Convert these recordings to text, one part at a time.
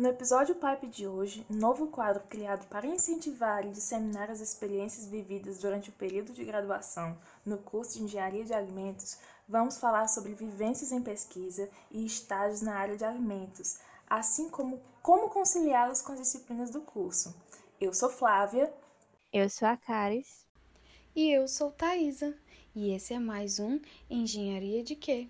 No episódio Pipe de hoje, novo quadro criado para incentivar e disseminar as experiências vividas durante o período de graduação no curso de Engenharia de Alimentos, vamos falar sobre vivências em pesquisa e estágios na área de alimentos, assim como como conciliá-los com as disciplinas do curso. Eu sou Flávia. Eu sou a Caris. E eu sou Thaisa. E esse é mais um Engenharia de Quê?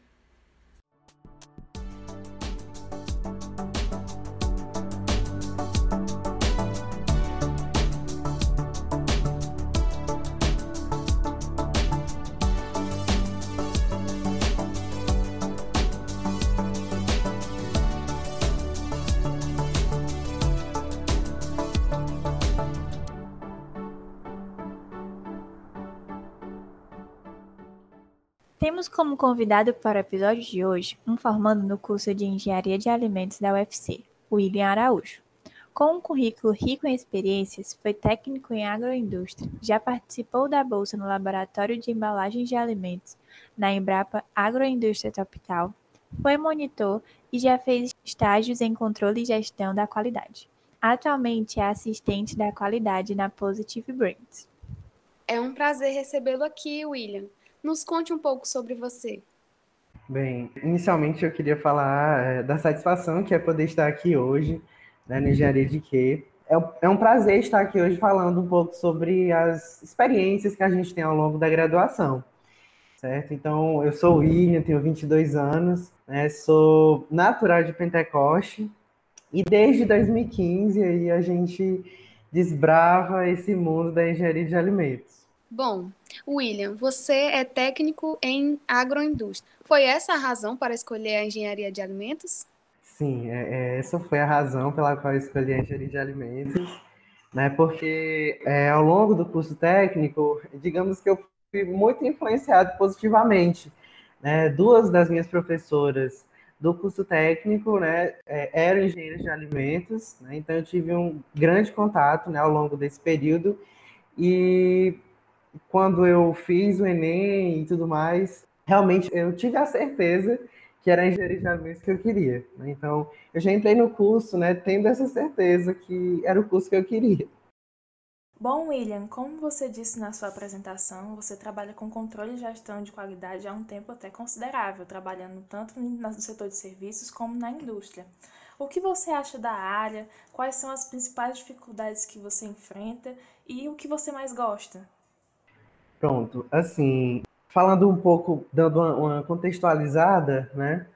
Temos como convidado para o episódio de hoje um formando no curso de Engenharia de Alimentos da UFC, William Araújo. Com um currículo rico em experiências, foi técnico em agroindústria, já participou da bolsa no Laboratório de Embalagens de Alimentos na Embrapa Agroindústria Tropical, foi monitor e já fez estágios em controle e gestão da qualidade. Atualmente é assistente da qualidade na Positive Brands. É um prazer recebê-lo aqui, William. Nos conte um pouco sobre você. Bem, inicialmente eu queria falar é, da satisfação que é poder estar aqui hoje, né, na Engenharia de Quê. É, é um prazer estar aqui hoje falando um pouco sobre as experiências que a gente tem ao longo da graduação, certo? Então, eu sou o William, tenho 22 anos, né, sou natural de Pentecoste, e desde 2015 aí a gente desbrava esse mundo da engenharia de alimentos. Bom, William, você é técnico em agroindústria. Foi essa a razão para escolher a engenharia de alimentos? Sim, é, é, essa foi a razão pela qual eu escolhi a engenharia de alimentos, né? Porque é, ao longo do curso técnico, digamos que eu fui muito influenciado positivamente. Né? Duas das minhas professoras do curso técnico, né, é, eram engenheiras de alimentos, né? Então eu tive um grande contato, né, ao longo desse período e quando eu fiz o Enem e tudo mais, realmente eu tive a certeza que era a engenharia de alimentos que eu queria. Né? Então, eu já entrei no curso, né, tendo essa certeza que era o curso que eu queria. Bom, William, como você disse na sua apresentação, você trabalha com controle e gestão de qualidade há um tempo até considerável, trabalhando tanto no setor de serviços como na indústria. O que você acha da área? Quais são as principais dificuldades que você enfrenta e o que você mais gosta? Pronto, assim, falando um pouco, dando uma, uma contextualizada, né?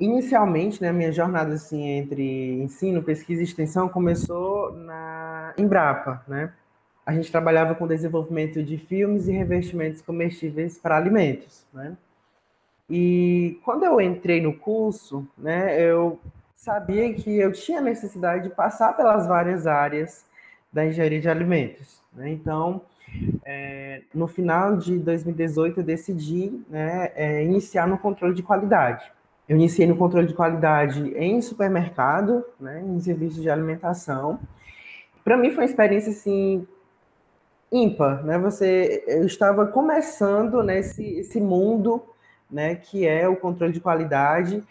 Inicialmente, né, minha jornada assim entre ensino, pesquisa e extensão começou na Embrapa, né? A gente trabalhava com desenvolvimento de filmes e revestimentos comestíveis para alimentos, né? E quando eu entrei no curso, né, eu sabia que eu tinha necessidade de passar pelas várias áreas da engenharia de alimentos, né? Então, é, no final de 2018, eu decidi né, é, iniciar no controle de qualidade. Eu iniciei no controle de qualidade em supermercado, né, em serviços de alimentação. Para mim foi uma experiência assim ímpar, né? Você, eu estava começando nesse esse mundo, né, que é o controle de qualidade,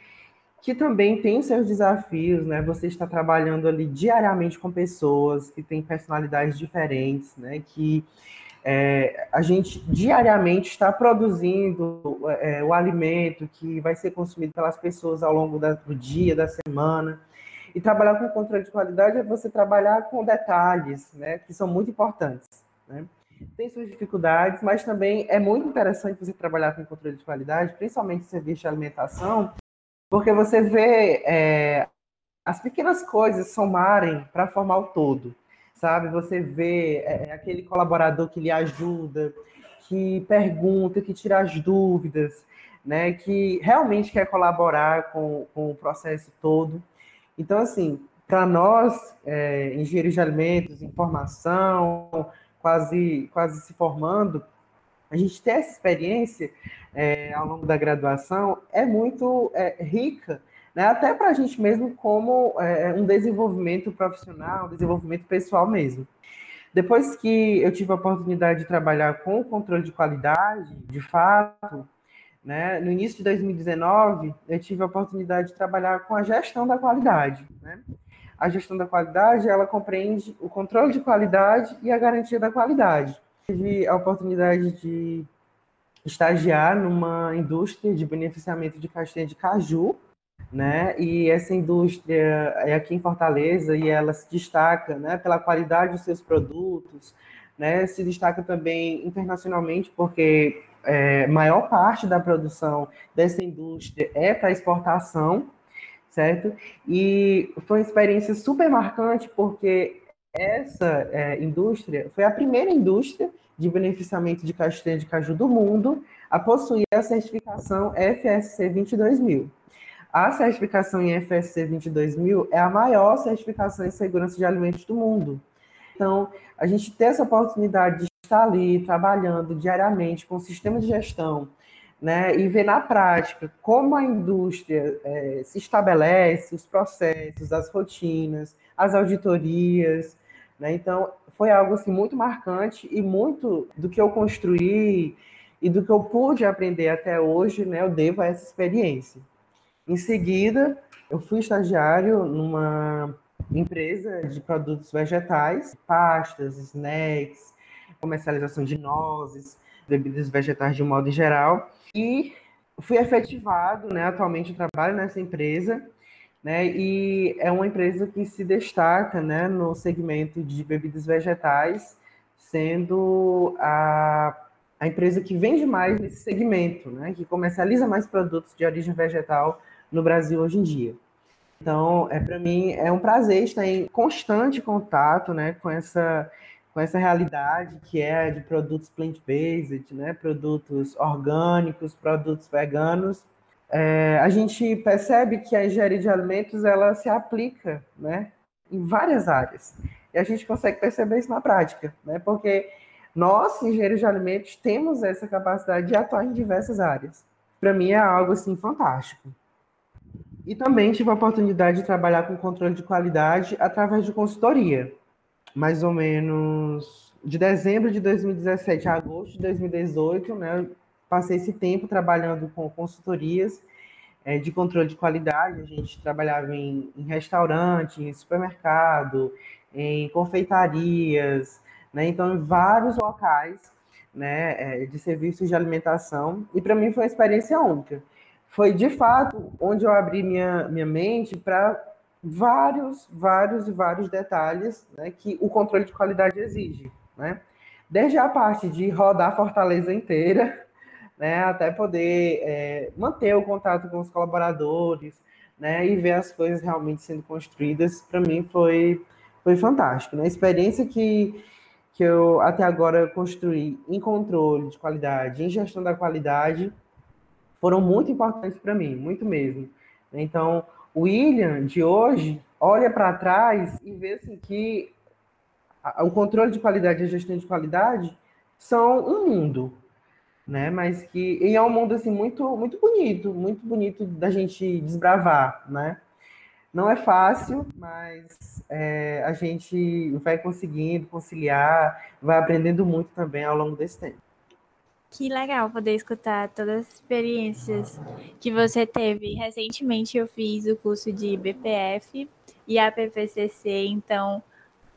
que também tem seus desafios, né? Você está trabalhando ali diariamente com pessoas que têm personalidades diferentes, né? Que é, a gente diariamente está produzindo é, o alimento que vai ser consumido pelas pessoas ao longo da, do dia, da semana. E trabalhar com controle de qualidade é você trabalhar com detalhes, né, que são muito importantes. Né? Tem suas dificuldades, mas também é muito interessante você trabalhar com controle de qualidade, principalmente serviço de alimentação, porque você vê é, as pequenas coisas somarem para formar o todo sabe? Você vê é, é, aquele colaborador que lhe ajuda, que pergunta, que tira as dúvidas, né? Que realmente quer colaborar com, com o processo todo. Então, assim, para nós, é, engenheiros de alimentos, informação, quase, quase se formando, a gente ter essa experiência é, ao longo da graduação é muito é, rica né? até para a gente mesmo como é, um desenvolvimento profissional, um desenvolvimento pessoal mesmo. Depois que eu tive a oportunidade de trabalhar com o controle de qualidade, de fato, né, no início de 2019, eu tive a oportunidade de trabalhar com a gestão da qualidade. Né? a gestão da qualidade, ela compreende o controle de qualidade e a garantia da qualidade. Tive a oportunidade de estagiar numa indústria de beneficiamento de castanha de caju, né? E essa indústria é aqui em Fortaleza e ela se destaca, né, pela qualidade dos seus produtos, né? Se destaca também internacionalmente porque é, maior parte da produção dessa indústria é para exportação, certo? E foi uma experiência super marcante porque essa é, indústria foi a primeira indústria de beneficiamento de castanha de caju do mundo a possuir a certificação FSC 22000. A certificação em FSC 22000 é a maior certificação em segurança de alimentos do mundo. Então, a gente ter essa oportunidade de estar ali trabalhando diariamente com o sistema de gestão, né, e ver na prática como a indústria é, se estabelece, os processos, as rotinas, as auditorias, né, então foi algo assim muito marcante e muito do que eu construí e do que eu pude aprender até hoje, né, eu devo a essa experiência. Em seguida, eu fui estagiário numa empresa de produtos vegetais, pastas, snacks, comercialização de nozes, bebidas vegetais de um modo geral. E fui efetivado, né? Atualmente eu trabalho nessa empresa, né? E é uma empresa que se destaca, né, no segmento de bebidas vegetais, sendo a, a empresa que vende mais nesse segmento, né? Que comercializa mais produtos de origem vegetal no Brasil hoje em dia. Então, é para mim é um prazer estar em constante contato, né, com essa com essa realidade que é de produtos plant-based, né, produtos orgânicos, produtos veganos. É, a gente percebe que a engenharia de alimentos ela se aplica, né, em várias áreas. E a gente consegue perceber isso na prática, né, porque nós, engenheiros de alimentos, temos essa capacidade de atuar em diversas áreas. Para mim é algo assim fantástico. E também tive a oportunidade de trabalhar com controle de qualidade através de consultoria. Mais ou menos de dezembro de 2017 a agosto de 2018, né, passei esse tempo trabalhando com consultorias é, de controle de qualidade. A gente trabalhava em, em restaurante, em supermercado, em confeitarias, né, então em vários locais né, é, de serviços de alimentação. E para mim foi uma experiência única foi de fato onde eu abri minha, minha mente para vários, vários e vários detalhes né, que o controle de qualidade exige. Né? Desde a parte de rodar a Fortaleza inteira, né, até poder é, manter o contato com os colaboradores né, e ver as coisas realmente sendo construídas, para mim foi, foi fantástico. Né? A experiência que, que eu até agora construí em controle de qualidade, em gestão da qualidade, foram muito importantes para mim, muito mesmo. Então, o William de hoje olha para trás e vê assim, que o controle de qualidade e a gestão de qualidade são um mundo, né? Mas que e é um mundo assim muito muito bonito, muito bonito da gente desbravar, né? Não é fácil, mas é, a gente vai conseguindo conciliar, vai aprendendo muito também ao longo desse tempo. Que legal poder escutar todas as experiências que você teve. Recentemente eu fiz o curso de BPF e a PPCC, então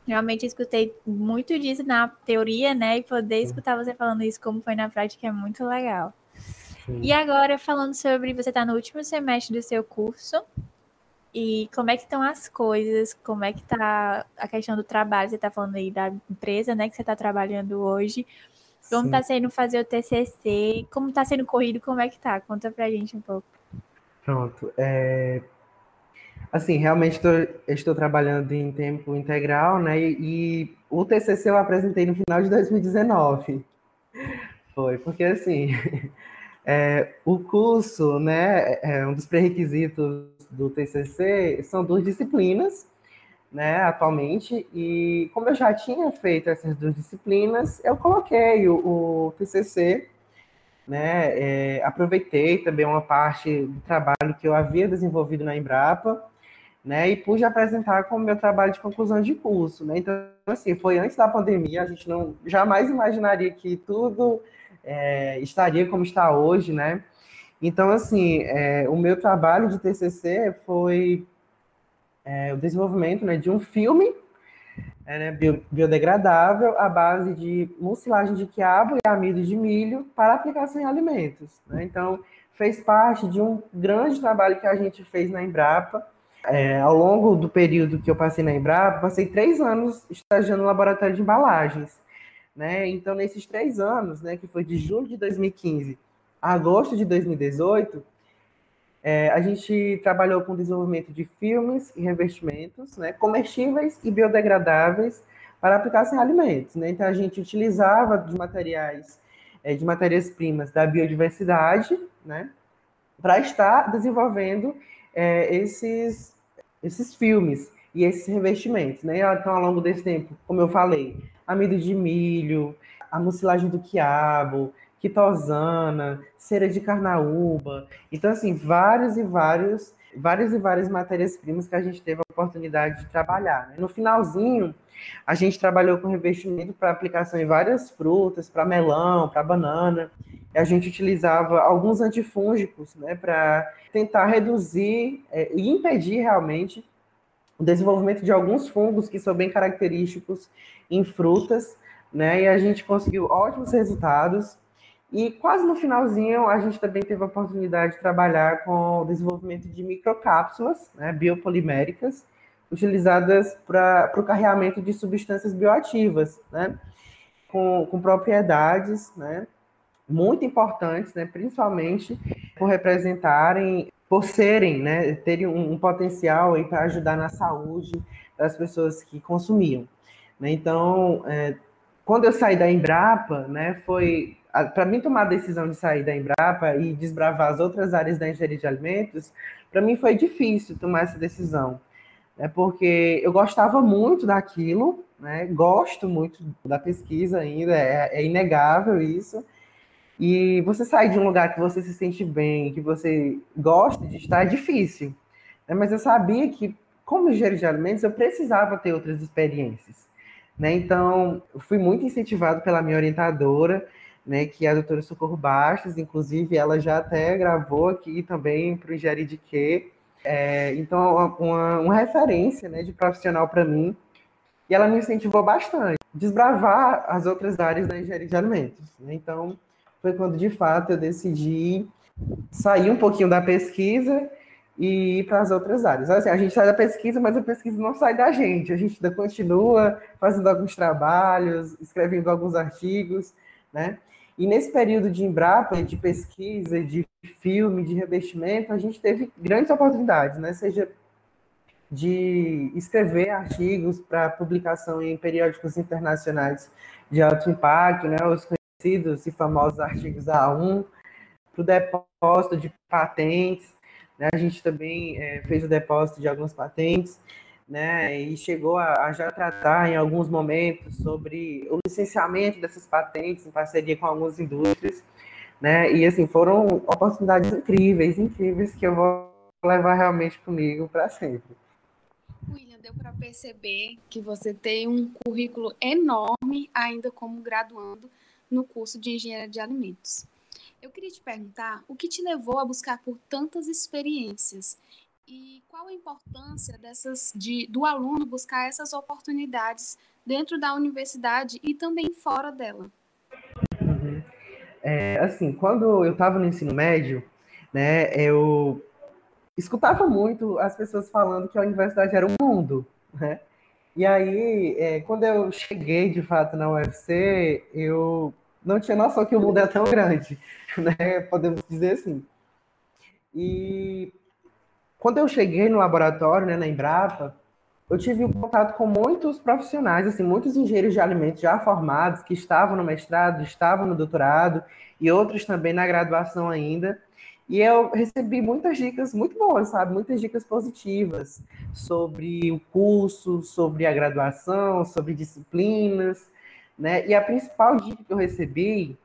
realmente escutei muito disso na teoria, né? E poder escutar você falando isso como foi na prática é muito legal. Sim. E agora falando sobre você está no último semestre do seu curso e como é que estão as coisas, como é que está a questão do trabalho, você está falando aí da empresa, né, que você está trabalhando hoje. Como Sim. tá sendo fazer o TCC? Como tá sendo corrido? Como é que tá? Conta pra gente um pouco. Pronto. É... Assim, realmente tô, estou trabalhando em tempo integral, né? E, e, o TCC eu apresentei no final de 2019. Foi, porque assim, é, o curso, né, é um dos pré-requisitos do TCC são duas disciplinas, né, atualmente, e como eu já tinha feito essas duas disciplinas, eu coloquei o, o TCC, né, é, aproveitei também uma parte do trabalho que eu havia desenvolvido na Embrapa, né, e pude apresentar como meu trabalho de conclusão de curso, né, então, assim, foi antes da pandemia, a gente não jamais imaginaria que tudo é, estaria como está hoje, né, então, assim, é, o meu trabalho de TCC foi é, o desenvolvimento né, de um filme é, né, biodegradável à base de mucilagem de quiabo e amido de milho para aplicação em alimentos. Né? Então, fez parte de um grande trabalho que a gente fez na Embrapa. É, ao longo do período que eu passei na Embrapa, passei três anos estagiando no laboratório de embalagens. Né? Então, nesses três anos, né, que foi de julho de 2015 a agosto de 2018, é, a gente trabalhou com o desenvolvimento de filmes e revestimentos, né, comestíveis e biodegradáveis para aplicação em alimentos. Né? Então, a gente utilizava de materiais, é, de matérias-primas da biodiversidade, né, para estar desenvolvendo é, esses, esses filmes e esses revestimentos. Né? Então, ao longo desse tempo, como eu falei, amido de milho, a mucilagem do quiabo, quitosana, cera de carnaúba. Então, assim, vários e vários, várias e várias matérias-primas que a gente teve a oportunidade de trabalhar. Né? No finalzinho, a gente trabalhou com revestimento para aplicação em várias frutas, para melão, para banana. A gente utilizava alguns antifúngicos né, para tentar reduzir é, e impedir realmente o desenvolvimento de alguns fungos que são bem característicos em frutas, né? E a gente conseguiu ótimos resultados e quase no finalzinho, a gente também teve a oportunidade de trabalhar com o desenvolvimento de microcápsulas né, biopoliméricas, utilizadas para o carreamento de substâncias bioativas, né, com, com propriedades né, muito importantes, né, principalmente por representarem, por serem, né, terem um, um potencial para ajudar na saúde das pessoas que consumiam. Né. Então, é, quando eu saí da Embrapa, né, foi para mim tomar a decisão de sair da Embrapa e desbravar as outras áreas da engenharia de alimentos, para mim foi difícil tomar essa decisão, né? Porque eu gostava muito daquilo, né? Gosto muito da pesquisa ainda, é, é inegável isso. E você sair de um lugar que você se sente bem, que você gosta de estar, é difícil. Né? Mas eu sabia que, como engenheiro de alimentos, eu precisava ter outras experiências. Né? Então, fui muito incentivado pela minha orientadora, né, que é a doutora Socorro Bastos, inclusive ela já até gravou aqui também para o Engenharia de Quê. É, então, uma, uma referência né, de profissional para mim, e ela me incentivou bastante desbravar as outras áreas da engenharia de alimentos. Né? Então, foi quando de fato eu decidi sair um pouquinho da pesquisa e ir para as outras áreas. Assim, a gente sai da pesquisa, mas a pesquisa não sai da gente. A gente ainda continua fazendo alguns trabalhos, escrevendo alguns artigos, né? E nesse período de Embrapa, de pesquisa, de filme, de revestimento, a gente teve grandes oportunidades, né? Seja de escrever artigos para publicação em periódicos internacionais de alto impacto, né? Os conhecidos e famosos artigos A1, para o depósito de patentes, né? A gente também é, fez o depósito de algumas patentes né, e chegou a, a, já tratar em alguns momentos sobre o licenciamento dessas patentes em parceria com algumas indústrias, né, e assim, foram oportunidades incríveis, incríveis, que eu vou levar realmente comigo para sempre. William, deu para perceber que você tem um currículo enorme ainda como graduando no curso de Engenharia de Alimentos. Eu queria te perguntar o que te levou a buscar por tantas experiências e qual a importância dessas de, do aluno buscar essas oportunidades dentro da universidade e também fora dela? Uhum. É, assim, quando eu estava no ensino médio, né, eu escutava muito as pessoas falando que a universidade era um mundo, né? E aí, é, quando eu cheguei de fato na UFC, eu não tinha noção que o mundo é tão grande, né? Podemos dizer assim. E quando eu cheguei no laboratório, né, na Embrapa, eu tive um contato com muitos profissionais, assim, muitos engenheiros de alimentos já formados, que estavam no mestrado, estavam no doutorado, e outros também na graduação ainda. E eu recebi muitas dicas muito boas, sabe? Muitas dicas positivas sobre o curso, sobre a graduação, sobre disciplinas, né? E a principal dica que eu recebi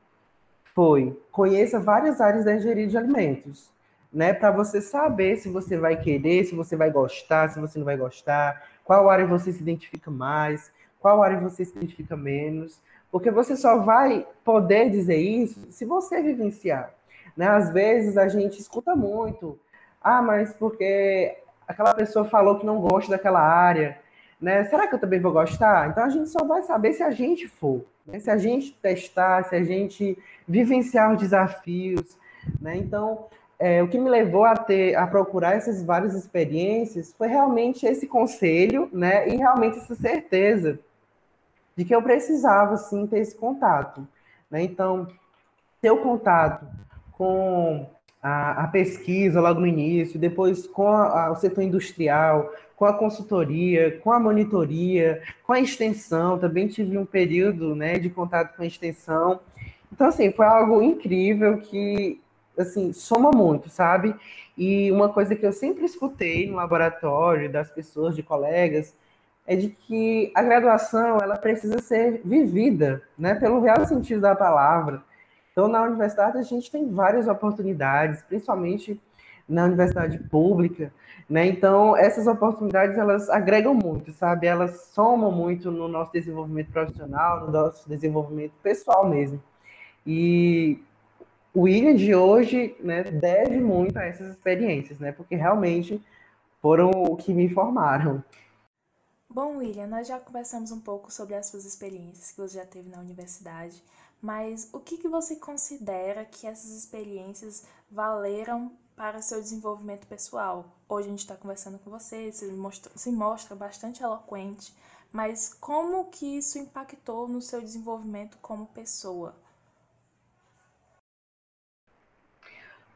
foi: conheça várias áreas da engenharia de alimentos né? Para você saber se você vai querer, se você vai gostar, se você não vai gostar, qual área você se identifica mais, qual área você se identifica menos, porque você só vai poder dizer isso se você vivenciar. Né? Às vezes a gente escuta muito, ah, mas porque aquela pessoa falou que não gosta daquela área, né? Será que eu também vou gostar? Então a gente só vai saber se a gente for, né? se a gente testar, se a gente vivenciar os desafios, né? Então é, o que me levou a ter a procurar essas várias experiências foi realmente esse conselho, né? E realmente essa certeza de que eu precisava sim ter esse contato, né? Então ter o contato com a, a, pesquisa logo no início, depois com a, a, o setor industrial, com a consultoria, com a monitoria, com a extensão. Também tive um período né, de contato com a extensão. Então, assim, foi algo incrível que, assim, soma muito, sabe? E uma coisa que eu sempre escutei no laboratório, das pessoas, de colegas, é de que a graduação, ela precisa ser vivida, né, pelo real sentido da palavra. Então, na universidade, a gente tem várias oportunidades, principalmente na universidade pública, né? Então, essas oportunidades, elas agregam muito, sabe? Elas somam muito no nosso desenvolvimento profissional, no nosso desenvolvimento pessoal mesmo. E o William de hoje, né, deve muito a essas experiências, né? Porque realmente foram o que me formaram. Bom, William, nós já conversamos um pouco sobre as suas experiências que você já teve na universidade. Mas o que, que você considera que essas experiências valeram para seu desenvolvimento pessoal? Hoje a gente está conversando com você, você mostra, se mostra bastante eloquente, mas como que isso impactou no seu desenvolvimento como pessoa?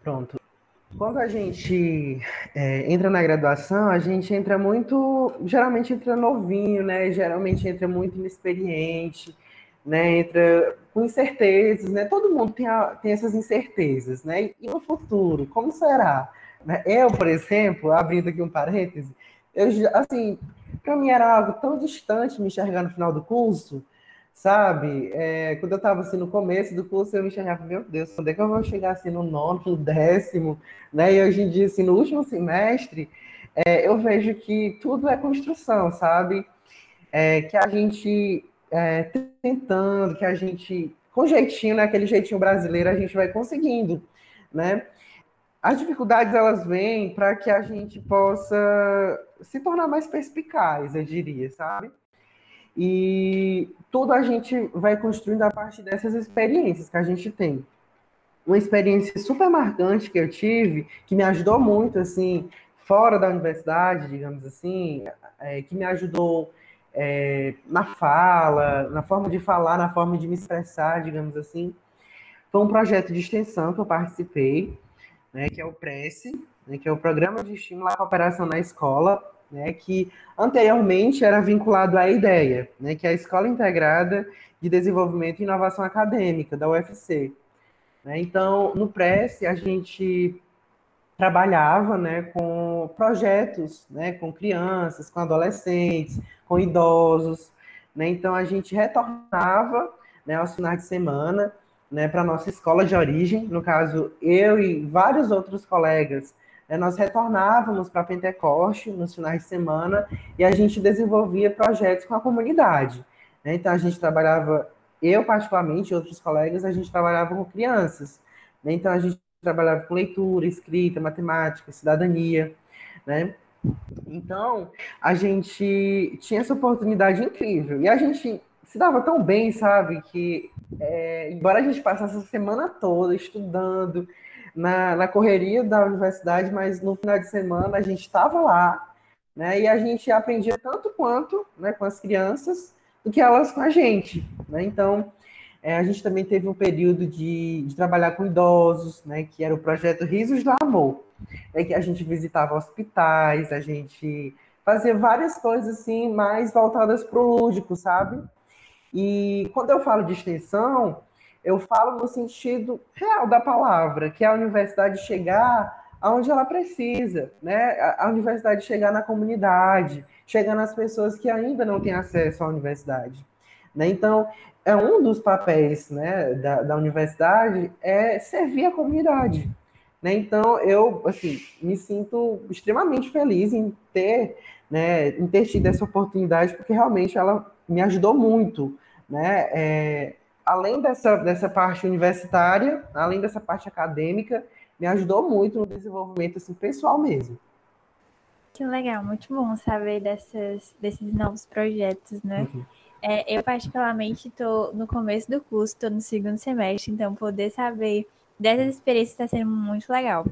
Pronto. Quando a gente é, entra na graduação, a gente entra muito, geralmente entra novinho, né? Geralmente entra muito inexperiente né, entra com incertezas, né? Todo mundo tem, a, tem essas incertezas, né? E no futuro, como será? Né? Eu, por exemplo, abrindo aqui um parêntese, eu assim, para mim era algo tão distante me enxergar no final do curso, sabe? É, quando eu estava assim no começo do curso, eu me enxergava, meu Deus, quando é que eu vou chegar assim no nono, no décimo, né? E hoje em dia, assim, no último semestre, é, eu vejo que tudo é construção, sabe? É, que a gente é, tentando, que a gente, com jeitinho, né, aquele jeitinho brasileiro, a gente vai conseguindo, né? As dificuldades, elas vêm para que a gente possa se tornar mais perspicaz, eu diria, sabe? E tudo a gente vai construindo a partir dessas experiências que a gente tem. Uma experiência super marcante que eu tive, que me ajudou muito, assim, fora da universidade, digamos assim, é, que me ajudou é, na fala, na forma de falar, na forma de me expressar, digamos assim. Foi um projeto de extensão que eu participei, né, que é o PRESSE, né, que é o Programa de Estímulo à Cooperação na Escola, né, que anteriormente era vinculado à IDEA, né, que é a Escola Integrada de Desenvolvimento e Inovação Acadêmica, da UFC. Né. Então, no PRESSE, a gente trabalhava né, com projetos né, com crianças, com adolescentes, com idosos, né? Então a gente retornava, né, aos finais de semana, né, para nossa escola de origem, no caso eu e vários outros colegas, né, nós retornávamos para Pentecoste nos finais de semana e a gente desenvolvia projetos com a comunidade. Né? Então a gente trabalhava, eu particularmente, e outros colegas, a gente trabalhava com crianças. Né? Então a gente trabalhava com leitura, escrita, matemática, cidadania, né? Então, a gente tinha essa oportunidade incrível. E a gente se dava tão bem, sabe? Que, é, embora a gente passasse a semana toda estudando na, na correria da universidade, mas no final de semana a gente estava lá, né? E a gente aprendia tanto quanto né, com as crianças do que elas com a gente, né? Então, é, a gente também teve um período de, de trabalhar com idosos, né? Que era o projeto Risos do Amor é que a gente visitava hospitais, a gente fazia várias coisas assim, mais voltadas para o lúdico, sabe? E quando eu falo de extensão, eu falo no sentido real da palavra, que é a universidade chegar aonde ela precisa, né? A universidade chegar na comunidade, chegar nas pessoas que ainda não têm acesso à universidade. Né? Então, é um dos papéis né, da, da universidade é servir a comunidade. Né? Então, eu assim, me sinto extremamente feliz em ter, né, em ter tido essa oportunidade, porque realmente ela me ajudou muito. Né? É, além dessa, dessa parte universitária, além dessa parte acadêmica, me ajudou muito no desenvolvimento assim, pessoal mesmo. Que legal, muito bom saber dessas, desses novos projetos, né? Uhum. É, eu, particularmente, estou no começo do curso, estou no segundo semestre, então poder saber dessas experiências está sendo muito legal.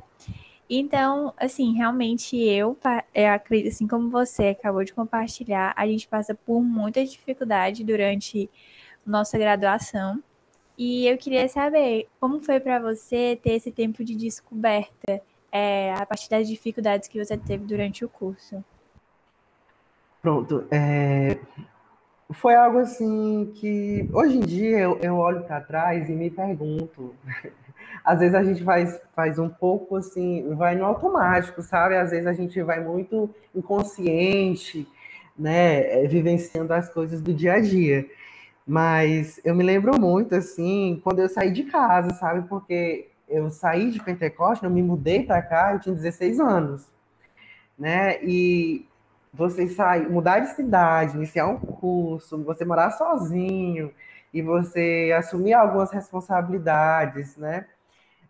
Então, assim, realmente eu, eu acredito, assim como você acabou de compartilhar, a gente passa por muita dificuldade durante nossa graduação. E eu queria saber como foi para você ter esse tempo de descoberta é, a partir das dificuldades que você teve durante o curso. Pronto. É... Foi algo assim que hoje em dia eu, eu olho para trás e me pergunto às vezes a gente faz, faz um pouco assim, vai no automático, sabe? Às vezes a gente vai muito inconsciente, né? É, vivenciando as coisas do dia a dia. Mas eu me lembro muito, assim, quando eu saí de casa, sabe? Porque eu saí de Pentecoste, eu me mudei para cá, eu tinha 16 anos, né? E você sair, mudar de cidade, iniciar um curso, você morar sozinho e você assumir algumas responsabilidades, né?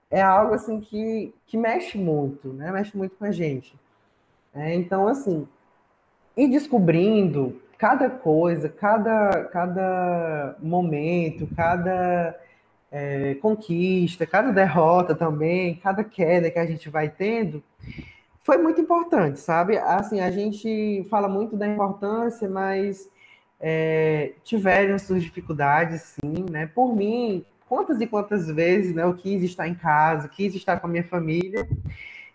é algo assim que, que mexe muito, né? Mexe muito com a gente. É, então, assim, ir descobrindo cada coisa, cada, cada momento, cada é, conquista, cada derrota também, cada queda que a gente vai tendo, foi muito importante, sabe? Assim, a gente fala muito da importância, mas é, tiveram suas dificuldades, sim, né? Por mim, quantas e quantas vezes né, eu quis estar em casa, quis estar com a minha família,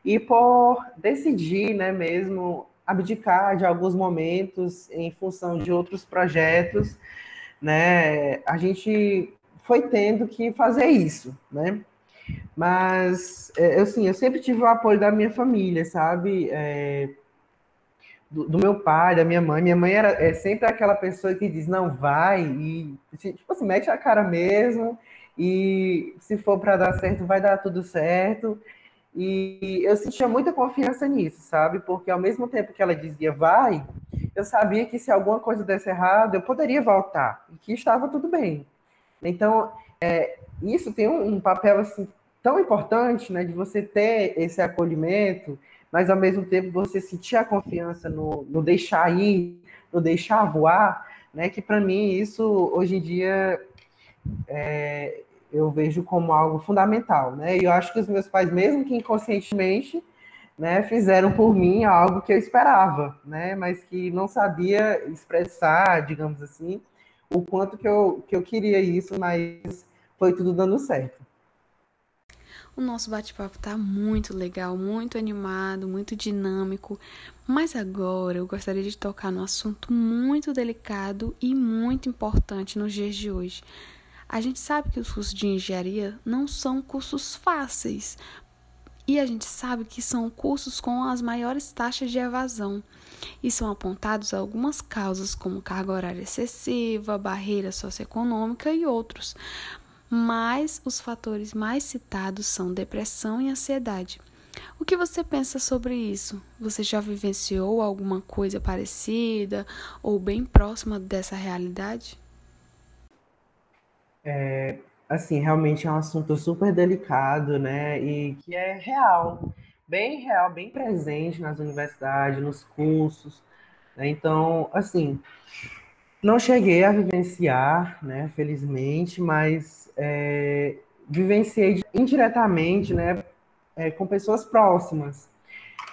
e por decidir né, mesmo abdicar de alguns momentos em função de outros projetos, né, a gente foi tendo que fazer isso, né? Mas, é, eu, assim, eu sempre tive o apoio da minha família, sabe? É, do, do, meu pai, da minha mãe. Minha mãe era é sempre aquela pessoa que diz, não, vai, e, tipo assim, mete a cara mesmo, e se for para dar certo, vai dar tudo certo. E eu sentia muita confiança nisso, sabe? Porque ao mesmo tempo que ela dizia vai, eu sabia que se alguma coisa desse errado, eu poderia voltar e que estava tudo bem. Então, é, isso tem um, um, papel assim tão importante, né, de você ter esse acolhimento, mas ao mesmo tempo você sentir a confiança no, no deixar ir, no deixar voar, né, que para mim isso hoje em dia é, eu vejo como algo fundamental, né? E eu acho que os meus pais, mesmo que inconscientemente, né, fizeram por mim algo que eu esperava, né? Mas que não sabia expressar, digamos assim, o quanto que eu, que eu queria isso, mas foi tudo dando certo. O nosso bate-papo tá muito legal, muito animado, muito dinâmico, mas agora eu gostaria de tocar num assunto muito delicado e muito importante nos dias de hoje a gente sabe que os cursos de engenharia não são cursos fáceis. E a gente sabe que são cursos com as maiores taxas de evasão. E são apontados algumas causas, como carga horária excessiva, barreira socioeconômica e outros. Mas os fatores mais citados são depressão e ansiedade. O que você pensa sobre isso? Você já vivenciou alguma coisa parecida ou bem próxima dessa realidade? É, assim, realmente é um assunto super delicado, né? E que é real, bem real, bem presente nas universidades, nos cursos. Né? Então, assim, não cheguei a vivenciar, né? Felizmente, mas é, vivenciei indiretamente, né? É, com pessoas próximas.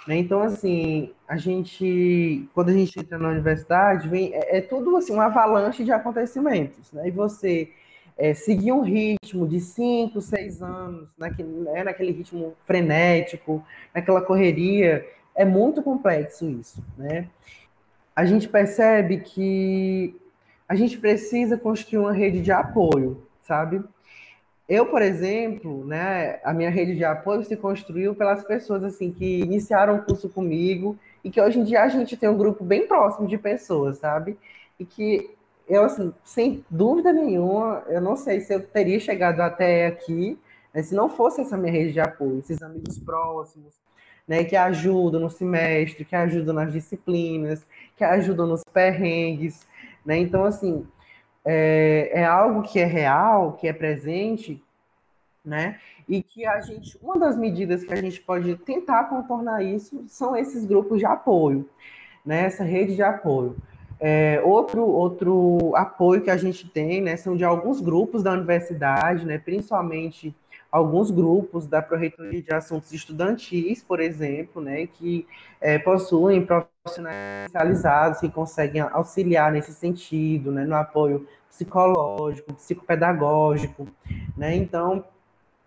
Né? Então, assim, a gente, quando a gente entra na universidade, vem, é, é tudo assim, uma avalanche de acontecimentos, né? E você é, seguir um ritmo de cinco, seis anos, naquele, né, naquele ritmo frenético, naquela correria, é muito complexo isso, né? A gente percebe que a gente precisa construir uma rede de apoio, sabe? Eu, por exemplo, né, a minha rede de apoio se construiu pelas pessoas assim que iniciaram o curso comigo e que hoje em dia a gente tem um grupo bem próximo de pessoas, sabe? E que eu, assim, sem dúvida nenhuma, eu não sei se eu teria chegado até aqui né, se não fosse essa minha rede de apoio, esses amigos próximos, né, que ajudam no semestre, que ajudam nas disciplinas, que ajudam nos perrengues, né? Então, assim, é, é algo que é real, que é presente, né? E que a gente, uma das medidas que a gente pode tentar contornar isso são esses grupos de apoio, né? Essa rede de apoio. É, outro, outro apoio que a gente tem, né, são de alguns grupos da universidade, né, principalmente alguns grupos da Proreitoria de Assuntos Estudantis, por exemplo, né, que é, possuem profissionais especializados que conseguem auxiliar nesse sentido, né, no apoio psicológico, psicopedagógico, né, então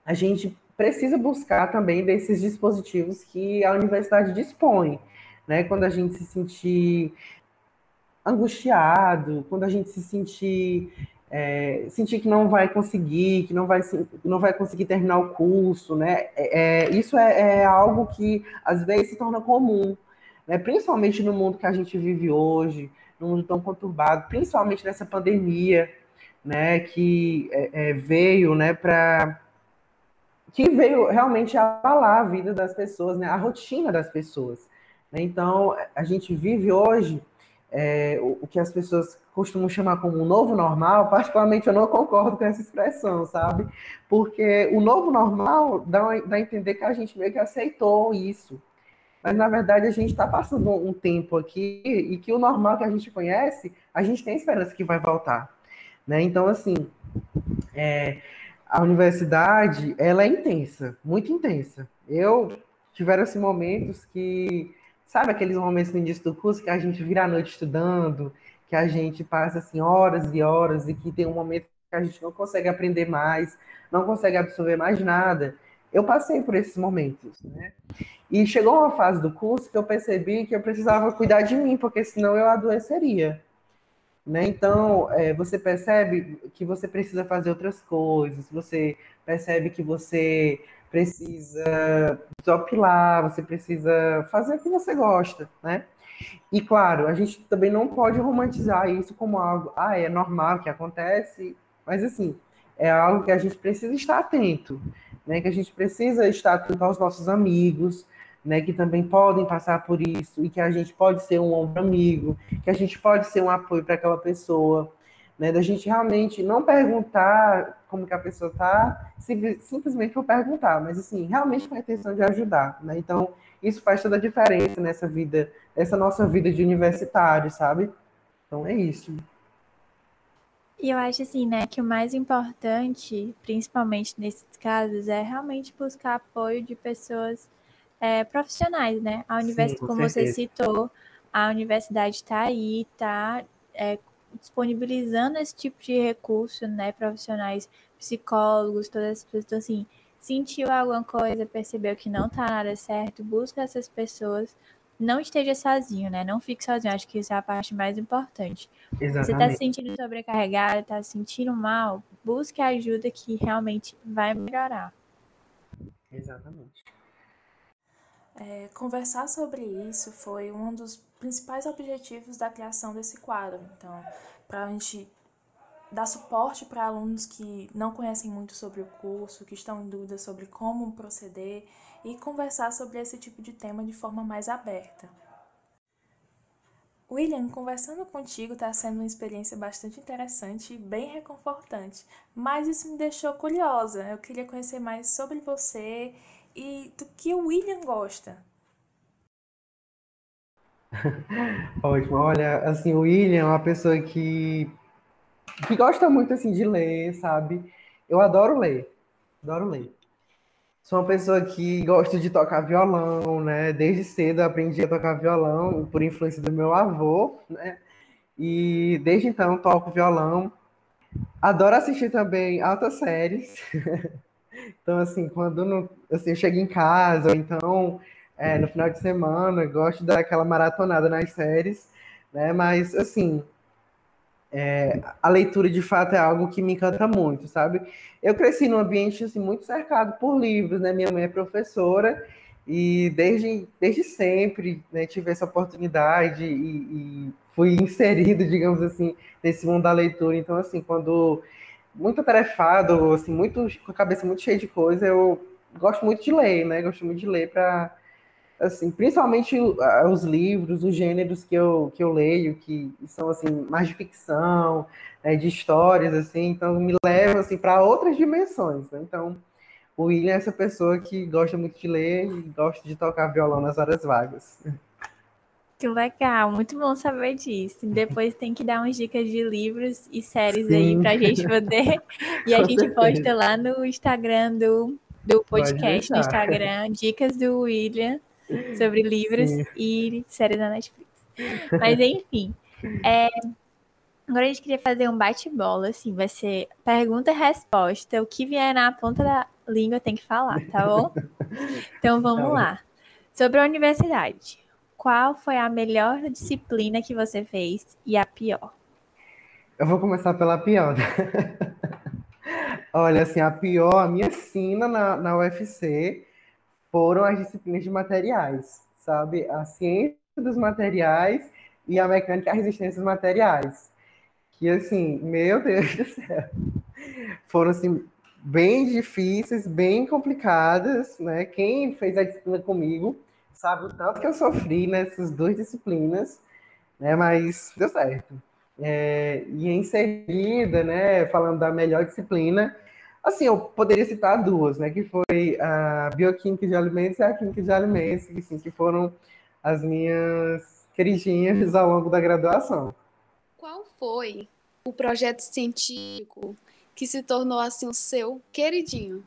a gente precisa buscar também desses dispositivos que a universidade dispõe, né, quando a gente se sentir angustiado, quando a gente se sentir é, sentir que não vai conseguir, que não vai, não vai conseguir terminar o curso, né? É, é, isso é, é, algo que às vezes se torna comum, né? Principalmente no mundo que a gente vive hoje, num mundo tão conturbado, principalmente nessa pandemia, né? Que é, é, veio, né? Para que veio realmente abalar a vida das pessoas, né? A rotina das pessoas. Né? Então a gente vive hoje é, o, o, que as pessoas costumam chamar como um novo normal, particularmente eu não concordo com essa expressão, sabe? Porque o novo normal dá, dá a entender que a gente meio que aceitou isso. Mas, na verdade, a gente está passando um tempo aqui e que o normal que a gente conhece, a gente tem esperança que vai voltar. Né? Então, assim, é, a universidade, ela é intensa, muito intensa. Eu tiveram assim, momentos que Sabe aqueles momentos no início do curso que a gente vira a noite estudando, que a gente passa assim horas e horas e que tem um momento que a gente não consegue aprender mais, não consegue absorver mais nada. Eu passei por esses momentos, né? E chegou uma fase do curso que eu percebi que eu precisava cuidar de mim, porque senão eu adoeceria. Né? Então, é, você percebe que você precisa fazer outras coisas, você percebe que você precisa desopilar, você precisa fazer o que você gosta, né? E claro, a gente também não pode romantizar isso como algo, ah, é normal que acontece, mas assim, é algo que a gente precisa estar atento, né? Que a gente precisa estar atento aos nossos amigos, né? Que também podem passar por isso e que a gente pode ser um ombro amigo, que a gente pode ser um apoio para aquela pessoa, né? Da gente realmente não perguntar como que a pessoa está, simplesmente por perguntar, mas assim, realmente com a intenção de ajudar, né? Então, isso faz toda a diferença nessa vida, nessa nossa vida de universitário, sabe? Então é isso. E eu acho assim, né, que o mais importante, principalmente nesses casos, é realmente buscar apoio de pessoas é, profissionais, né? A universidade, Sim, com como certeza. você citou, a universidade está aí, está é, disponibilizando esse tipo de recurso, né, profissionais, psicólogos, todas as pessoas, então, assim, sentiu alguma coisa, percebeu que não tá nada certo, busca essas pessoas, não esteja sozinho, né, não fique sozinho, acho que isso é a parte mais importante. Exatamente. Você tá se sentindo sobrecarregado, tá se sentindo mal, busque a ajuda que realmente vai melhorar. Exatamente. É, conversar sobre isso foi um dos principais objetivos da criação desse quadro. Então, para a gente dar suporte para alunos que não conhecem muito sobre o curso, que estão em dúvida sobre como proceder e conversar sobre esse tipo de tema de forma mais aberta. William, conversando contigo está sendo uma experiência bastante interessante e bem reconfortante, mas isso me deixou curiosa. Eu queria conhecer mais sobre você e do que o William gosta. Ótimo. Olha, assim, o William é uma pessoa que, que gosta muito, assim, de ler, sabe? Eu adoro ler. Adoro ler. Sou uma pessoa que gosta de tocar violão, né? Desde cedo aprendi a tocar violão por influência do meu avô, né? E desde então toco violão. Adoro assistir também altas séries. Então, assim, quando não, assim, eu chego em casa, ou então é, no final de semana, gosto de dar aquela maratonada nas séries, né? Mas, assim, é, a leitura de fato é algo que me encanta muito, sabe? Eu cresci num ambiente assim, muito cercado por livros, né? Minha mãe é professora e desde, desde sempre né, tive essa oportunidade e, e fui inserido, digamos assim, nesse mundo da leitura. Então, assim, quando muito atarefado, assim, muito, com a cabeça muito cheia de coisa, eu gosto muito de ler, né? Gosto muito de ler para assim, principalmente os livros, os gêneros que eu, que eu leio, que são assim mais de ficção, né, de histórias assim, então me levam assim para outras dimensões, né? Então, o William é essa pessoa que gosta muito de ler e gosta de tocar violão nas horas vagas. Que legal, muito bom saber disso. Depois tem que dar umas dicas de livros e séries Sim. aí pra gente poder. E a gente posta lá no Instagram do, do podcast, no Instagram, dicas do William sobre livros Sim. e séries da Netflix. Mas enfim, é, agora a gente queria fazer um bate-bola, assim, vai ser pergunta e resposta. O que vier na ponta da língua tem que falar, tá bom? Então vamos tá lá. Sobre a universidade. Qual foi a melhor disciplina que você fez e a pior? Eu vou começar pela pior. Olha, assim, a pior, a minha sina na, na UFC foram as disciplinas de materiais, sabe? A ciência dos materiais e a mecânica e a resistência dos materiais. Que, assim, meu Deus do céu, foram, assim, bem difíceis, bem complicadas, né? Quem fez a disciplina comigo sabe o tanto que eu sofri nessas duas disciplinas, né? Mas deu certo. É, e em seguida, né, falando da melhor disciplina, assim, eu poderia citar duas, né, que foi a bioquímica de alimentos e a química de alimentos, que, assim, que foram as minhas queridinhas ao longo da graduação. Qual foi o projeto científico que se tornou assim o seu queridinho?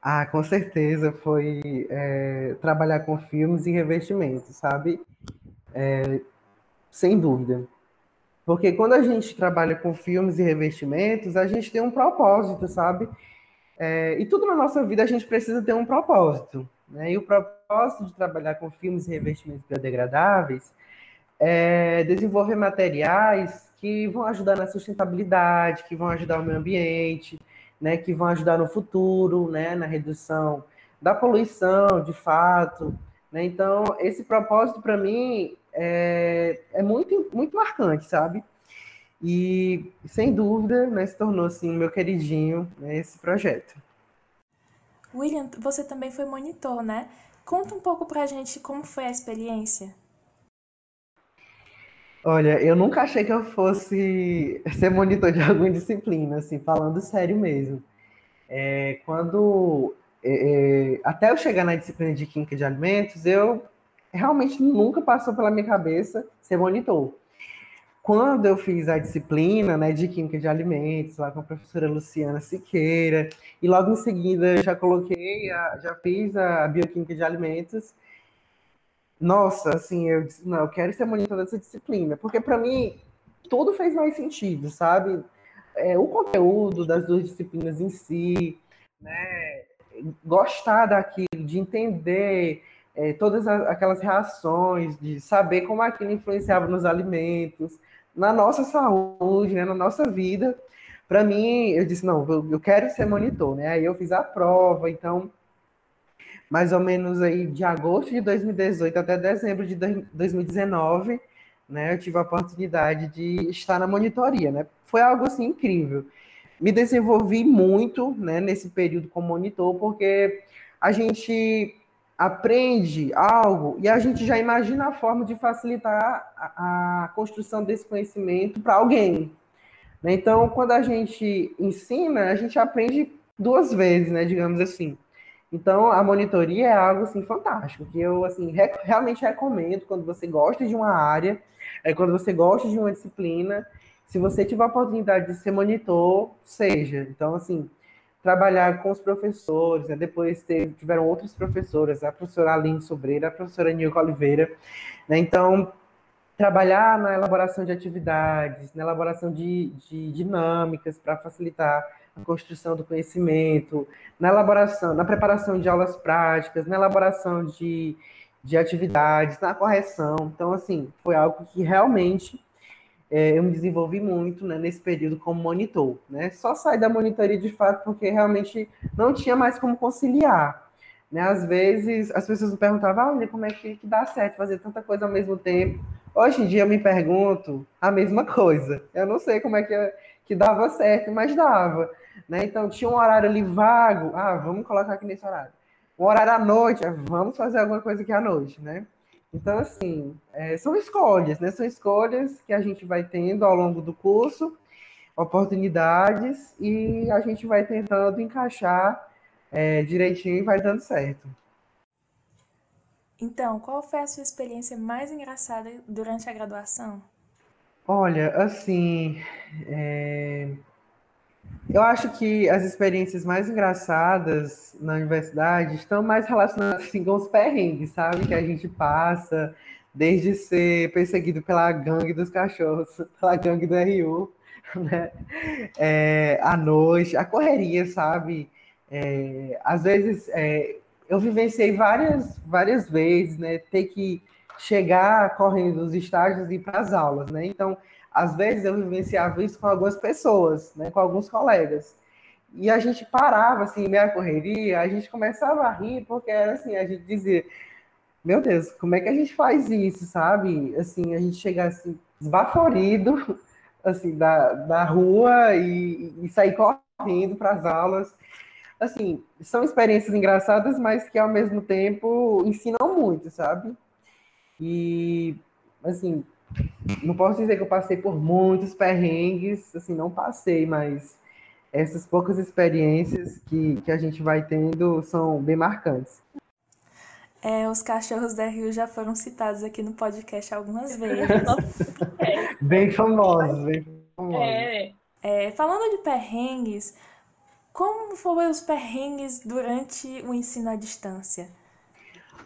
Ah, com certeza foi é, trabalhar com filmes e revestimentos, sabe? É, sem dúvida. Porque quando a gente trabalha com filmes e revestimentos, a gente tem um propósito, sabe? É, e tudo na nossa vida a gente precisa ter um propósito. Né? E o propósito de trabalhar com filmes e revestimentos biodegradáveis é desenvolver materiais que vão ajudar na sustentabilidade, que vão ajudar o meio ambiente, né, que vão ajudar no futuro, né, na redução da poluição, de fato. Né? Então, esse propósito, para mim, é, é, muito, muito marcante, sabe? E, sem dúvida, né, se tornou, assim, meu queridinho né, esse projeto. William, você também foi monitor, né? Conta um pouco pra gente como foi a experiência. Olha, eu nunca achei que eu fosse ser monitor de alguma disciplina, assim, falando sério mesmo. É, quando é, é, até eu chegar na disciplina de química de alimentos, eu realmente nunca passou pela minha cabeça ser monitor. Quando eu fiz a disciplina né, de química de alimentos, lá com a professora Luciana Siqueira, e logo em seguida já coloquei, a, já fiz a bioquímica de alimentos, nossa, assim, eu disse, não, eu quero ser monitor dessa disciplina, porque para mim tudo fez mais sentido, sabe? É, o conteúdo das duas disciplinas em si, né? Gostar daquilo, de entender é, todas aquelas reações, de saber como aquilo influenciava nos alimentos, na nossa saúde, né, na nossa vida. Para mim, eu disse, não, eu, quero ser monitor, né? Aí eu fiz a prova, então mais ou menos aí de agosto de 2018 até dezembro de 2019, né, eu tive a oportunidade de estar na monitoria, né? Foi algo assim incrível. Me desenvolvi muito, né, nesse período como monitor, porque a gente aprende algo e a gente já imagina a forma de facilitar a, a construção desse conhecimento para alguém. Né? Então, quando a gente ensina, a gente aprende duas vezes, né, digamos assim. Então, a monitoria é algo assim fantástico, que eu assim re realmente recomendo quando você gosta de uma área, é quando você gosta de uma disciplina, se você tiver a oportunidade de ser monitor, seja. Então, assim, trabalhar com os professores, né? depois ter, tiveram outras professoras, a professora Aline Sobreira, a professora Nilca Oliveira, né? Então, trabalhar na elaboração de atividades, na elaboração de, de dinâmicas para facilitar a construção do conhecimento, na elaboração, na preparação de aulas práticas, na elaboração de, de atividades, na correção. Então, assim, foi algo que realmente é, eu me desenvolvi muito né, nesse período como monitor. Né? Só saí da monitoria de fato porque realmente não tinha mais como conciliar. Né? Às vezes as pessoas me perguntavam, ah, como é que, que dá certo fazer tanta coisa ao mesmo tempo? Hoje em dia eu me pergunto a mesma coisa. Eu não sei como é que, que dava certo, mas dava. Né? Então tinha um horário ali vago, ah, vamos colocar aqui nesse horário. Um horário à noite, ah, vamos fazer alguma coisa aqui à noite, né? Então, assim, é, são escolhas, né? São escolhas que a gente vai tendo ao longo do curso, oportunidades, e a gente vai tentando encaixar é, direitinho e vai dando certo. Então, qual foi a sua experiência mais engraçada durante a graduação? Olha, assim, é... eu acho que as experiências mais engraçadas na universidade estão mais relacionadas assim, com os perrengues, sabe? Que a gente passa, desde ser perseguido pela gangue dos cachorros, pela gangue do RU, né? É, à noite, a correria, sabe? É, às vezes, é, eu vivenciei várias, várias vezes, né? Ter que chegar correndo dos estágios e ir para as aulas, né? Então, às vezes eu vivenciava isso com algumas pessoas, né? Com alguns colegas. E a gente parava, assim, meia correria, a gente começava a rir, porque era assim, a gente dizia, meu Deus, como é que a gente faz isso, sabe? Assim, a gente chega assim, esbaforido, assim, da, da rua e, e sair correndo para as aulas assim, são experiências engraçadas, mas que ao mesmo tempo ensinam muito, sabe? E, assim, não posso dizer que eu passei por muitos perrengues, assim, não passei, mas essas poucas experiências que, que a gente vai tendo são bem marcantes. É, os cachorros da Rio já foram citados aqui no podcast algumas vezes. bem famosos, bem famosos. É. É, falando de perrengues, como foram os perrengues durante o ensino à distância?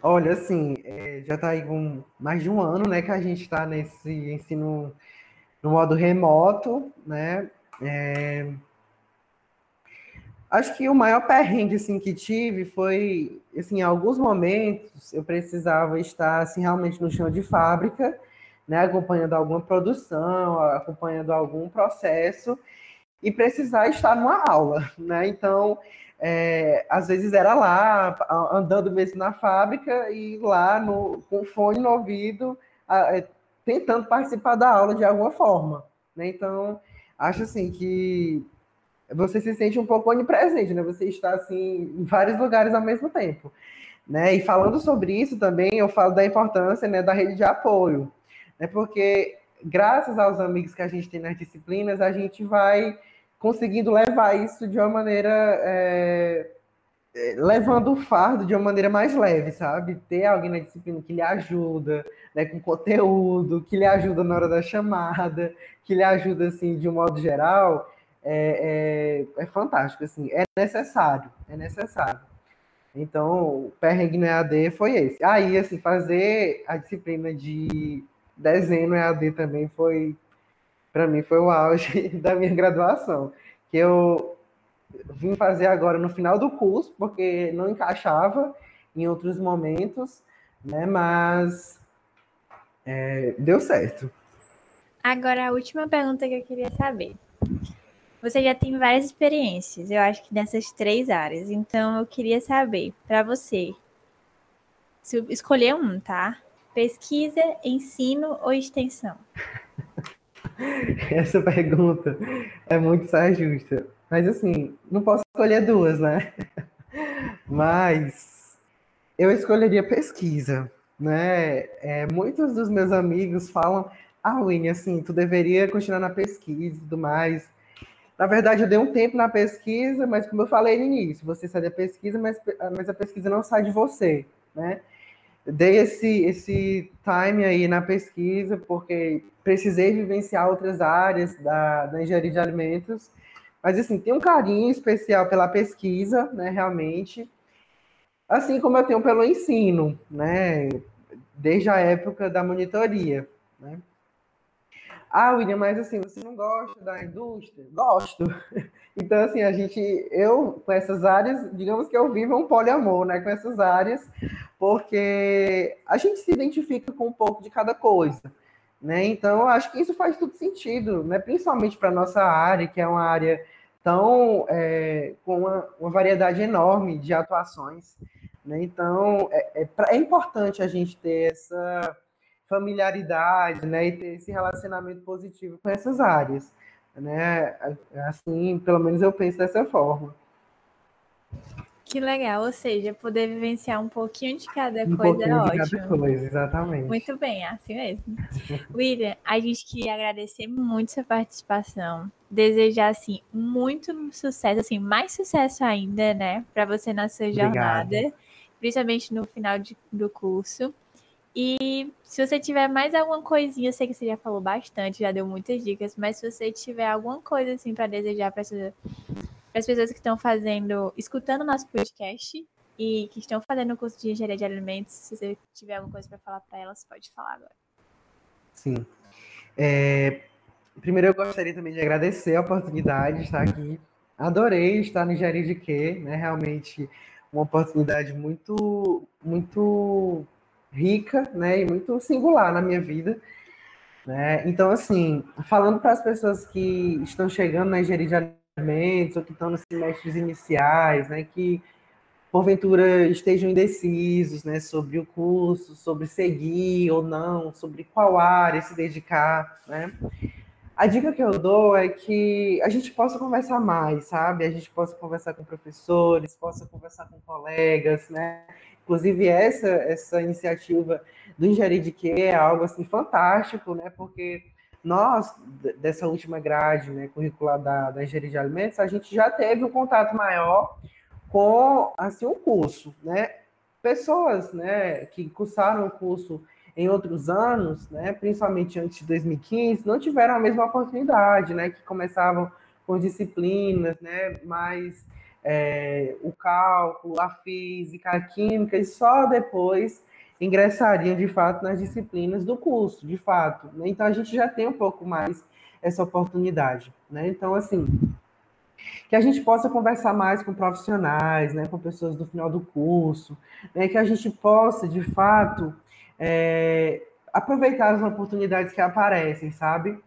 Olha, assim, é, já está aí com mais de um ano, né, que a gente está nesse ensino no modo remoto, né? É... Acho que o maior perrengue assim, que tive foi, assim, em alguns momentos eu precisava estar assim, realmente no chão de fábrica, né, acompanhando alguma produção, acompanhando algum processo, e precisar estar numa aula, né? Então, é, às vezes era lá, andando mesmo na fábrica e lá no, com fone no ouvido, a, é, tentando participar da aula de alguma forma, né? Então, acho assim que você se sente um pouco onipresente, né? Você está assim em vários lugares ao mesmo tempo, né? E falando sobre isso também, eu falo da importância, né, da rede de apoio, né? Porque graças aos amigos que a gente tem nas disciplinas, a gente vai conseguindo levar isso de uma maneira. É, é, levando o fardo de uma maneira mais leve, sabe? Ter alguém na disciplina que lhe ajuda, né, com conteúdo, que lhe ajuda na hora da chamada, que lhe ajuda, assim, de um modo geral, é, é, é fantástico, assim, é necessário, é necessário. Então, o perrengue no EAD foi esse. Aí, assim, fazer a disciplina de desenho no EAD também foi para mim foi o auge da minha graduação, que eu vim fazer agora no final do curso, porque não encaixava em outros momentos, né? Mas é, deu certo. Agora, a última pergunta que eu queria saber. Você já tem várias experiências, eu acho que nessas três áreas. Então, eu queria saber, para você, se escolher um, tá? Pesquisa, ensino ou extensão? Essa pergunta é muito saia justa. Mas assim, não posso escolher duas, né? Mas eu escolheria pesquisa, né? É, muitos dos meus amigos falam, ah, Winnie, assim, tu deveria continuar na pesquisa e tudo mais. Na verdade, eu dei um tempo na pesquisa, mas como eu falei no início, você sai da pesquisa, mas, mas a pesquisa não sai de você, né? Dei esse, esse time aí na pesquisa, porque precisei vivenciar outras áreas da, da engenharia de alimentos. Mas, assim, tem um carinho especial pela pesquisa, né, realmente. Assim como eu tenho pelo ensino, né, desde a época da monitoria, né. Ah, William, mas assim, você não gosta da indústria? Gosto. Então, assim, a gente, eu, com essas áreas, digamos que eu vivo um poliamor, né, com essas áreas, porque a gente se identifica com um pouco de cada coisa, né? Então, acho que isso faz todo sentido, né? Principalmente para nossa área, que é uma área tão é, com uma, uma, variedade enorme de atuações, né? Então, é, é, é importante a gente ter essa familiaridade, né, e ter esse relacionamento positivo com essas áreas, né? Assim, pelo menos eu penso dessa forma. Que legal, ou seja, poder vivenciar um pouquinho de cada Um coisa é pouquinho de ótimo. cada coisa, exatamente. Muito bem, assim mesmo. William, a gente queria agradecer muito sua participação. Desejar, assim, muito sucesso, assim, mais sucesso ainda, né, para você na sua Obrigado. jornada, principalmente no final de- do curso. E se você tiver mais alguma coisinha, eu sei que você já falou bastante, já deu muitas dicas, mas se você tiver alguma coisa, assim, para desejar para as pessoas que estão fazendo, escutando nosso podcast e que estão fazendo o curso de engenharia de alimentos, se você tiver alguma coisa para falar para elas, pode falar agora. Sim. É, primeiro, eu gostaria também de agradecer a oportunidade de estar aqui. Adorei estar no Engenharia de Quê, né? Realmente uma oportunidade muito, muito rica, né? E muito singular na minha vida. Né? Então, assim, falando para as pessoas que estão chegando na engenharia de alimentos ou que estão nos semestres iniciais, né? Que porventura estejam indecisos, né, sobre o curso, sobre seguir ou não, sobre qual área se dedicar, né? A dica que eu dou é que a gente possa conversar mais, sabe? A gente possa conversar com professores, possa conversar com colegas, né? Inclusive essa essa iniciativa do Engenharia de Quê é algo assim fantástico, né? Porque nós dessa última grade, né, curricular da, da Engenharia de Alimentos, a gente já teve um contato maior com assim um curso, né? Pessoas, né, que cursaram o curso em outros anos, né, principalmente antes de 2015, não tiveram a mesma oportunidade, né, que começavam com disciplinas, né, mais é, o cálculo, a física, a química, e só depois ingressariam de fato nas disciplinas do curso, de fato. Né? Então a gente já tem um pouco mais essa oportunidade, né? Então assim, que a gente possa conversar mais com profissionais, né, com pessoas do final do curso, né, que a gente possa, de fato, é, aproveitar as oportunidades que aparecem, sabe?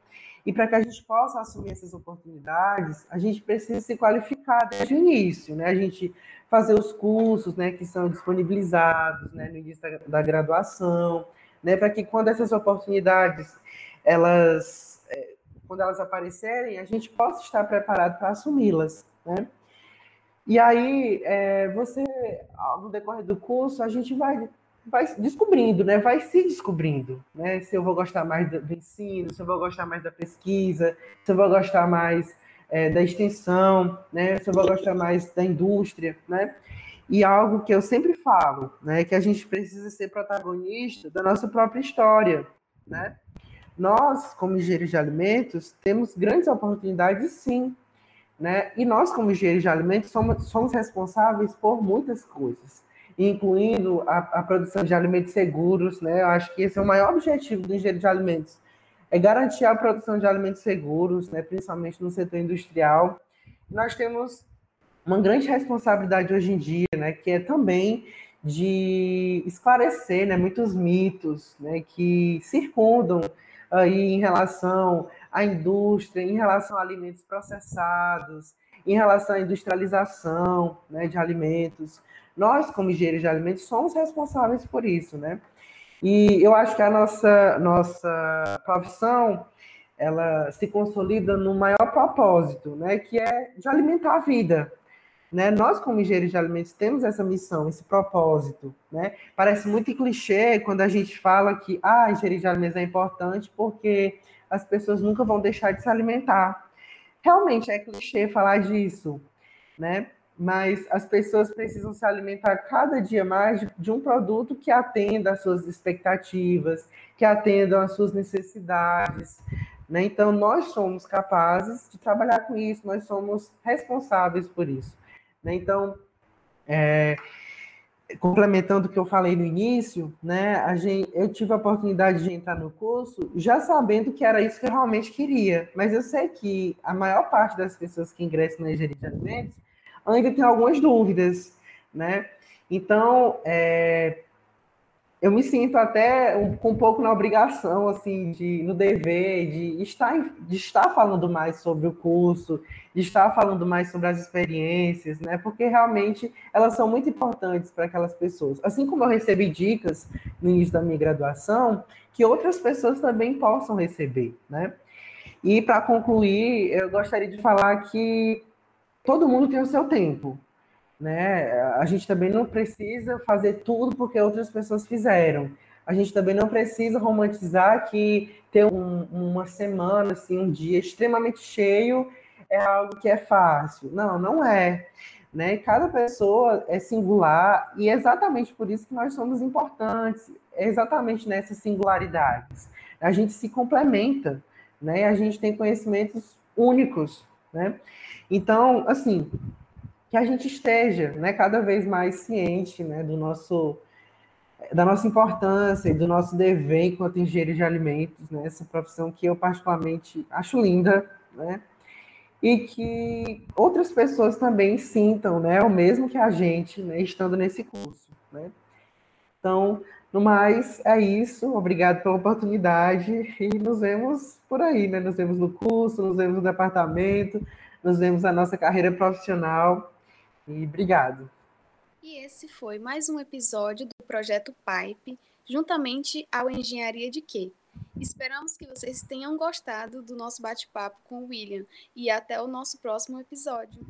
E para que a gente possa assumir essas oportunidades, a gente precisa se qualificar desde o início, né? A gente fazer os cursos, né, que são disponibilizados, né, no início da, da graduação, né, para que quando essas oportunidades elas é, quando elas aparecerem, a gente possa estar preparado para assumi-las, né? E aí, é, você, no decorrer do curso, a gente vai, vai descobrindo, né? Vai se descobrindo, né? Se eu vou gostar mais do, ensino, se eu vou gostar mais da pesquisa, se eu vou gostar mais é, da extensão, né? Se eu vou gostar mais da indústria, né? E algo que eu sempre falo, né? Que a gente precisa ser protagonista da nossa própria história, né? Nós, como engenheiros de alimentos, temos grandes oportunidades, sim. Né? E nós, como engenheiros de alimentos, somos, somos responsáveis por muitas coisas, incluindo a, a, produção de alimentos seguros. Né? Eu acho que esse é o maior objetivo do engenheiro de alimentos, é garantir a produção de alimentos seguros, né? principalmente no setor industrial. Nós temos uma grande responsabilidade hoje em dia, né? que é também de esclarecer né? muitos mitos né? que circundam aí em relação à indústria, em relação a alimentos processados, em relação à industrialização né, de alimentos. Nós, como engenheiros de alimentos, somos responsáveis por isso, né? E eu acho que a nossa, nossa profissão, ela se consolida no maior propósito, né? Que é de alimentar a vida, né? Nós, como engenheiros de alimentos, temos essa missão, esse propósito. Né? Parece muito clichê quando a gente fala que ah, engenharia de alimentos é importante porque as pessoas nunca vão deixar de se alimentar. Realmente é clichê falar disso, né? Mas as pessoas precisam se alimentar cada dia mais de, um produto que atenda às suas expectativas, que atenda às suas necessidades. Né? Então, nós somos capazes de trabalhar com isso, nós somos responsáveis por isso. Né? Então, é, complementando o que eu falei no início, né, gente, eu tive a oportunidade de entrar no curso já sabendo que era isso que eu realmente queria, mas eu sei que a maior parte das pessoas que ingressam na engenharia de alimentos ainda tem algumas dúvidas, né? Então, é, eu me sinto até um, um pouco na obrigação, assim, de, no dever, de estar, de estar falando mais sobre o curso, de estar falando mais sobre as experiências, né? Porque realmente elas são muito importantes para aquelas pessoas. Assim como eu recebi dicas no início da minha graduação, que outras pessoas também possam receber, né? E para concluir, eu gostaria de falar que todo mundo tem o seu tempo, né? A gente também não precisa fazer tudo porque outras pessoas fizeram. A gente também não precisa romantizar que ter um, uma semana, assim, um dia extremamente cheio é algo que é fácil. Não, não é. Né? Cada pessoa é singular e é exatamente por isso que nós somos importantes. É exatamente nessas singularidades. A gente se complementa, né? A gente tem conhecimentos únicos, né? Então, assim, que a gente esteja, né, cada vez mais ciente, né, do nosso da nossa importância e do nosso dever enquanto engenheiro de alimentos, né, essa profissão que eu particularmente acho linda, né, e que outras pessoas também sintam, né, o mesmo que a gente, né, estando nesse curso, né. Então, no mais, é isso. Obrigado pela oportunidade e nos vemos por aí, né? Nos vemos no curso, nos vemos no departamento, nos vemos na nossa carreira profissional. E obrigado. E esse foi mais um episódio do projeto Pipe, juntamente ao Engenharia de Quê? Esperamos que vocês tenham gostado do nosso bate-papo com o William e até o nosso próximo episódio.